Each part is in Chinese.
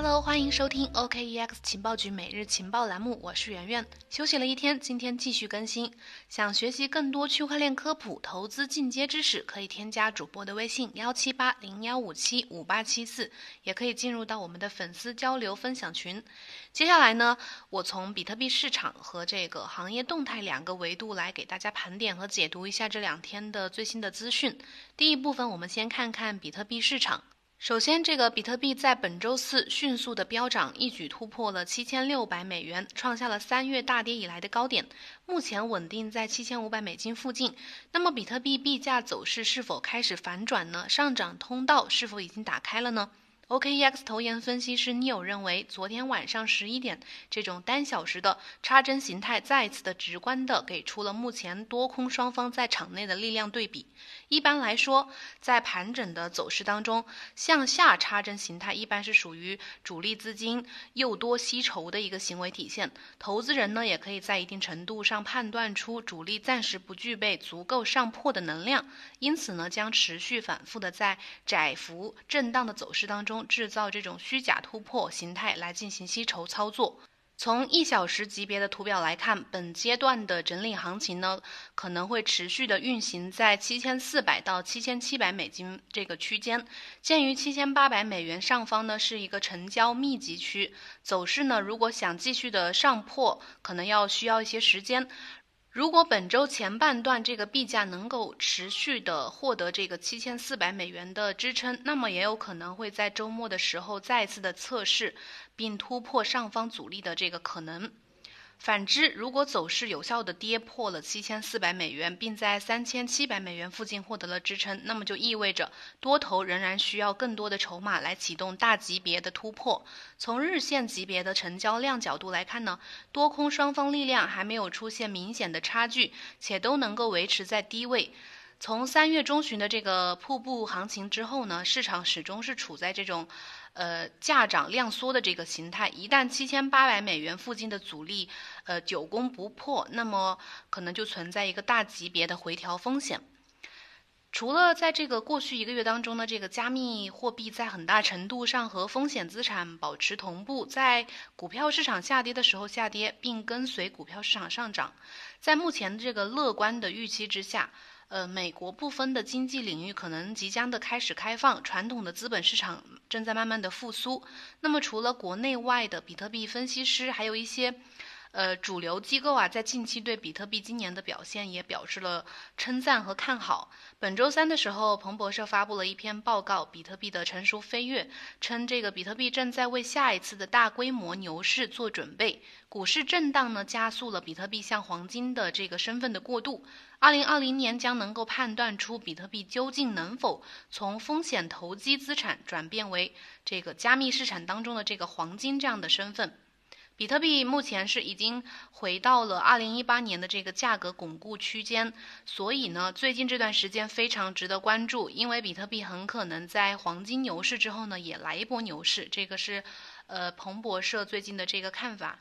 Hello，欢迎收听 OKEX 情报局每日情报栏目，我是圆圆。休息了一天，今天继续更新。想学习更多区块链科普、投资进阶知识，可以添加主播的微信幺七八零幺五七五八七四，也可以进入到我们的粉丝交流分享群。接下来呢，我从比特币市场和这个行业动态两个维度来给大家盘点和解读一下这两天的最新的资讯。第一部分，我们先看看比特币市场。首先，这个比特币在本周四迅速的飙涨，一举突破了七千六百美元，创下了三月大跌以来的高点，目前稳定在七千五百美金附近。那么，比特币币价走势是否开始反转呢？上涨通道是否已经打开了呢？OKEX 投研分析师 Neil 认为，昨天晚上十一点这种单小时的插针形态再次的直观的给出了目前多空双方在场内的力量对比。一般来说，在盘整的走势当中，向下插针形态一般是属于主力资金诱多吸筹的一个行为体现。投资人呢，也可以在一定程度上判断出主力暂时不具备足够上破的能量，因此呢，将持续反复的在窄幅震荡的走势当中。制造这种虚假突破形态来进行吸筹操作。从一小时级别的图表来看，本阶段的整理行情呢，可能会持续的运行在七千四百到七千七百美金这个区间。鉴于七千八百美元上方呢是一个成交密集区，走势呢如果想继续的上破，可能要需要一些时间。如果本周前半段这个币价能够持续的获得这个七千四百美元的支撑，那么也有可能会在周末的时候再次的测试，并突破上方阻力的这个可能。反之，如果走势有效的跌破了七千四百美元，并在三千七百美元附近获得了支撑，那么就意味着多头仍然需要更多的筹码来启动大级别的突破。从日线级别的成交量角度来看呢，多空双方力量还没有出现明显的差距，且都能够维持在低位。从三月中旬的这个瀑布行情之后呢，市场始终是处在这种。呃，价涨量缩的这个形态，一旦七千八百美元附近的阻力，呃，久攻不破，那么可能就存在一个大级别的回调风险。除了在这个过去一个月当中呢，这个加密货币在很大程度上和风险资产保持同步，在股票市场下跌的时候下跌，并跟随股票市场上涨。在目前这个乐观的预期之下。呃，美国部分的经济领域可能即将的开始开放，传统的资本市场正在慢慢的复苏。那么，除了国内外的比特币分析师，还有一些。呃，主流机构啊，在近期对比特币今年的表现也表示了称赞和看好。本周三的时候，彭博社发布了一篇报告，《比特币的成熟飞跃》，称这个比特币正在为下一次的大规模牛市做准备。股市震荡呢，加速了比特币向黄金的这个身份的过渡。二零二零年将能够判断出比特币究竟能否从风险投机资产转变为这个加密市场当中的这个黄金这样的身份。比特币目前是已经回到了二零一八年的这个价格巩固区间，所以呢，最近这段时间非常值得关注，因为比特币很可能在黄金牛市之后呢，也来一波牛市，这个是，呃，彭博社最近的这个看法。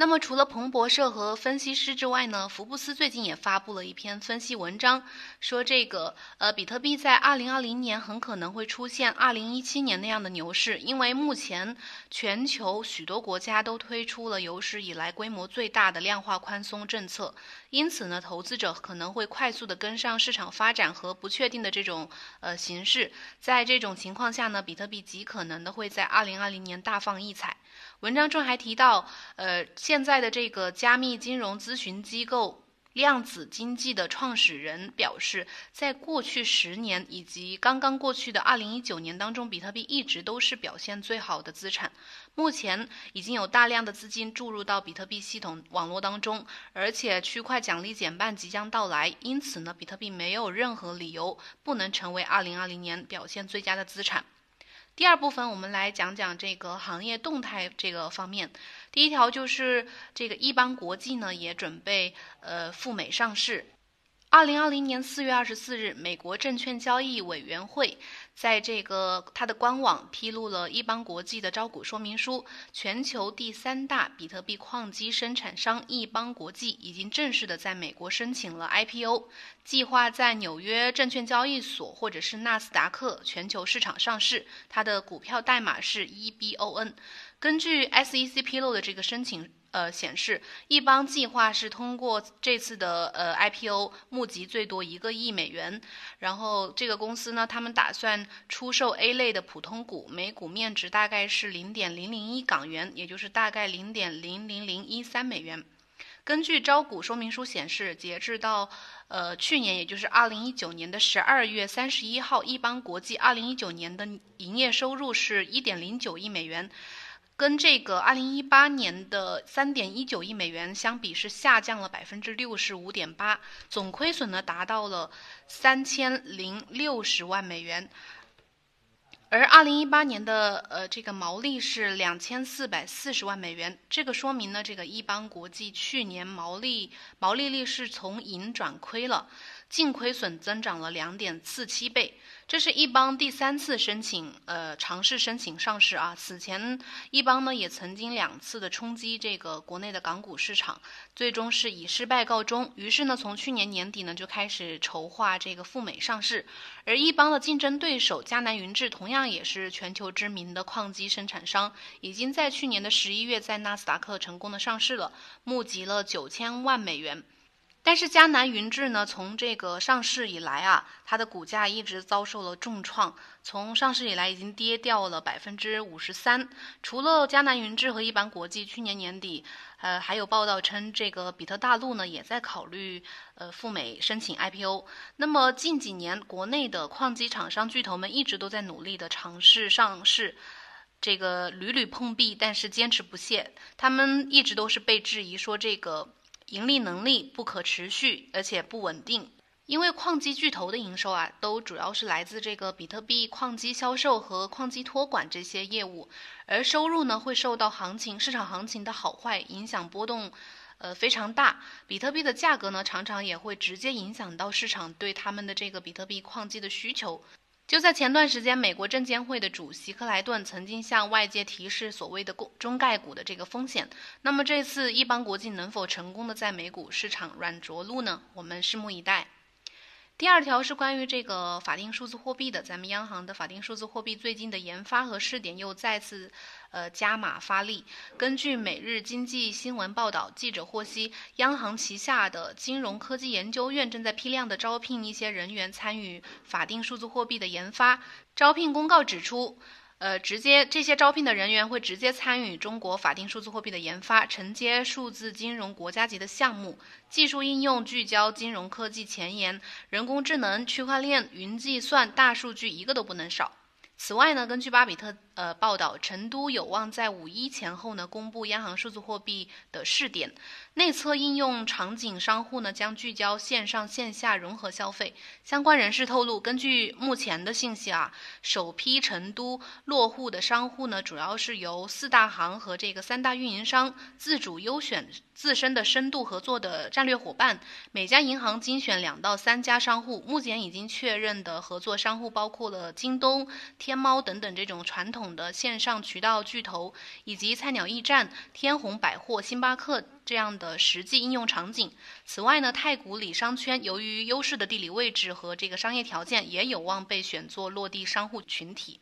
那么，除了彭博社和分析师之外呢，福布斯最近也发布了一篇分析文章，说这个呃，比特币在二零二零年很可能会出现二零一七年那样的牛市，因为目前全球许多国家都推出了有史以来规模最大的量化宽松政策，因此呢，投资者可能会快速的跟上市场发展和不确定的这种呃形势，在这种情况下呢，比特币极可能的会在二零二零年大放异彩。文章中还提到，呃，现在的这个加密金融咨询机构量子经济的创始人表示，在过去十年以及刚刚过去的二零一九年当中，比特币一直都是表现最好的资产。目前已经有大量的资金注入到比特币系统网络当中，而且区块奖励减半即将到来，因此呢，比特币没有任何理由不能成为二零二零年表现最佳的资产。第二部分，我们来讲讲这个行业动态这个方面。第一条就是这个一邦国际呢也准备呃赴美上市。二零二零年四月二十四日，美国证券交易委员会在这个它的官网披露了易邦国际的招股说明书，全球第三大比特币矿机生产商易邦国际已经正式的在美国申请了 IPO，计划在纽约证券交易所或者是纳斯达克全球市场上市，它的股票代码是 EBON。根据 SEC 披露的这个申请。呃，显示易邦计划是通过这次的呃 IPO 募集最多一个亿美元，然后这个公司呢，他们打算出售 A 类的普通股，每股面值大概是零点零零一港元，也就是大概零点零零零一三美元。根据招股说明书显示，截至到呃去年，也就是二零一九年的十二月三十一号，易邦国际二零一九年的营业收入是一点零九亿美元。跟这个二零一八年的三点一九亿美元相比，是下降了百分之六十五点八，总亏损呢达到了三千零六十万美元，而二零一八年的呃这个毛利是两千四百四十万美元，这个说明呢这个易邦国际去年毛利毛利率是从盈转亏了。净亏损增长了两点四七倍，这是易邦第三次申请，呃，尝试申请上市啊。此前易邦呢也曾经两次的冲击这个国内的港股市场，最终是以失败告终。于是呢，从去年年底呢就开始筹划这个赴美上市。而易邦的竞争对手迦南云智同样也是全球知名的矿机生产商，已经在去年的十一月在纳斯达克成功的上市了，募集了九千万美元。但是迦南云智呢，从这个上市以来啊，它的股价一直遭受了重创。从上市以来，已经跌掉了百分之五十三。除了迦南云智和一般国际，去年年底，呃，还有报道称，这个比特大陆呢，也在考虑呃赴美申请 IPO。那么近几年，国内的矿机厂商巨头们一直都在努力的尝试上市，这个屡屡碰壁，但是坚持不懈。他们一直都是被质疑说这个。盈利能力不可持续，而且不稳定，因为矿机巨头的营收啊，都主要是来自这个比特币矿机销售和矿机托管这些业务，而收入呢会受到行情、市场行情的好坏影响波动，呃非常大。比特币的价格呢，常常也会直接影响到市场对他们的这个比特币矿机的需求。就在前段时间，美国证监会的主席克莱顿曾经向外界提示所谓的“中概股”的这个风险。那么这次易邦国际能否成功的在美股市场软着陆呢？我们拭目以待。第二条是关于这个法定数字货币的，咱们央行的法定数字货币最近的研发和试点又再次，呃加码发力。根据每日经济新闻报道，记者获悉，央行旗下的金融科技研究院正在批量的招聘一些人员参与法定数字货币的研发。招聘公告指出。呃，直接这些招聘的人员会直接参与中国法定数字货币的研发，承接数字金融国家级的项目，技术应用聚焦金融科技前沿，人工智能、区块链、云计算、大数据，一个都不能少。此外呢，根据巴比特呃报道，成都有望在五一前后呢公布央行数字货币的试点。内测应用场景商户呢将聚焦线上线下融合消费。相关人士透露，根据目前的信息啊，首批成都落户的商户呢，主要是由四大行和这个三大运营商自主优选自身的深度合作的战略伙伴。每家银行精选两到三家商户。目前已经确认的合作商户包括了京东、天猫等等这种传统的线上渠道巨头，以及菜鸟驿站、天虹百货、星巴克。这样的实际应用场景。此外呢，太古里商圈由于优势的地理位置和这个商业条件，也有望被选作落地商户群体。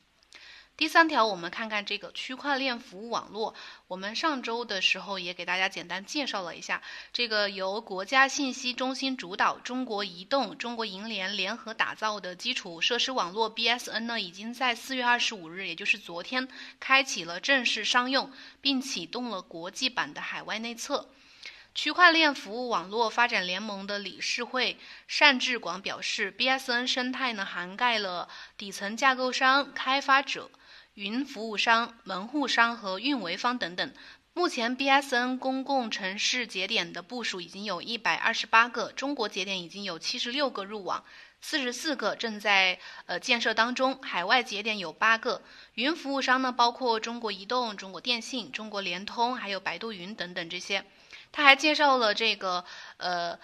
第三条，我们看看这个区块链服务网络。我们上周的时候也给大家简单介绍了一下，这个由国家信息中心主导、中国移动、中国银联联合打造的基础设施网络 BSN 呢，已经在四月二十五日，也就是昨天，开启了正式商用，并启动了国际版的海外内测。区块链服务网络发展联盟的理事会单志广表示，BSN 生态呢涵盖了底层架构商、开发者、云服务商、门户商和运维方等等。目前，BSN 公共城市节点的部署已经有一百二十八个，中国节点已经有七十六个入网，四十四个正在呃建设当中，海外节点有八个。云服务商呢包括中国移动、中国电信、中国联通，还有百度云等等这些。他还介绍了这个呃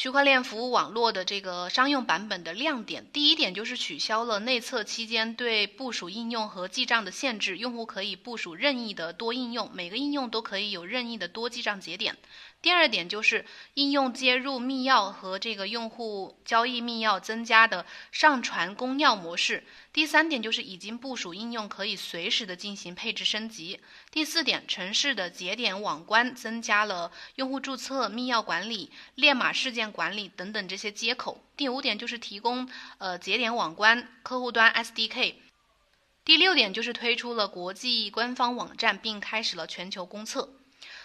区块链服务网络的这个商用版本的亮点，第一点就是取消了内测期间对部署应用和记账的限制，用户可以部署任意的多应用，每个应用都可以有任意的多记账节点。第二点就是应用接入密钥和这个用户交易密钥增加的上传公钥模式。第三点就是已经部署应用可以随时的进行配置升级。第四点，城市的节点网关增加了用户注册、密钥管理、链码事件管理等等这些接口。第五点就是提供呃节点网关客户端 SDK。第六点就是推出了国际官方网站，并开始了全球公测。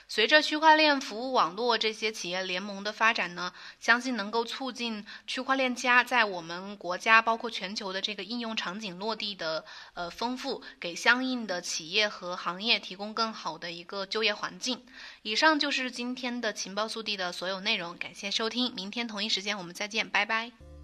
随着区块链服务网络这些企业联盟的发展呢，相信能够促进区块链加在我们国家包括全球的这个应用场景落地的呃丰富，给相应的企业和行业提供更好的一个就业环境。以上就是今天的情报速递的所有内容，感谢收听，明天同一时间我们再见，拜拜。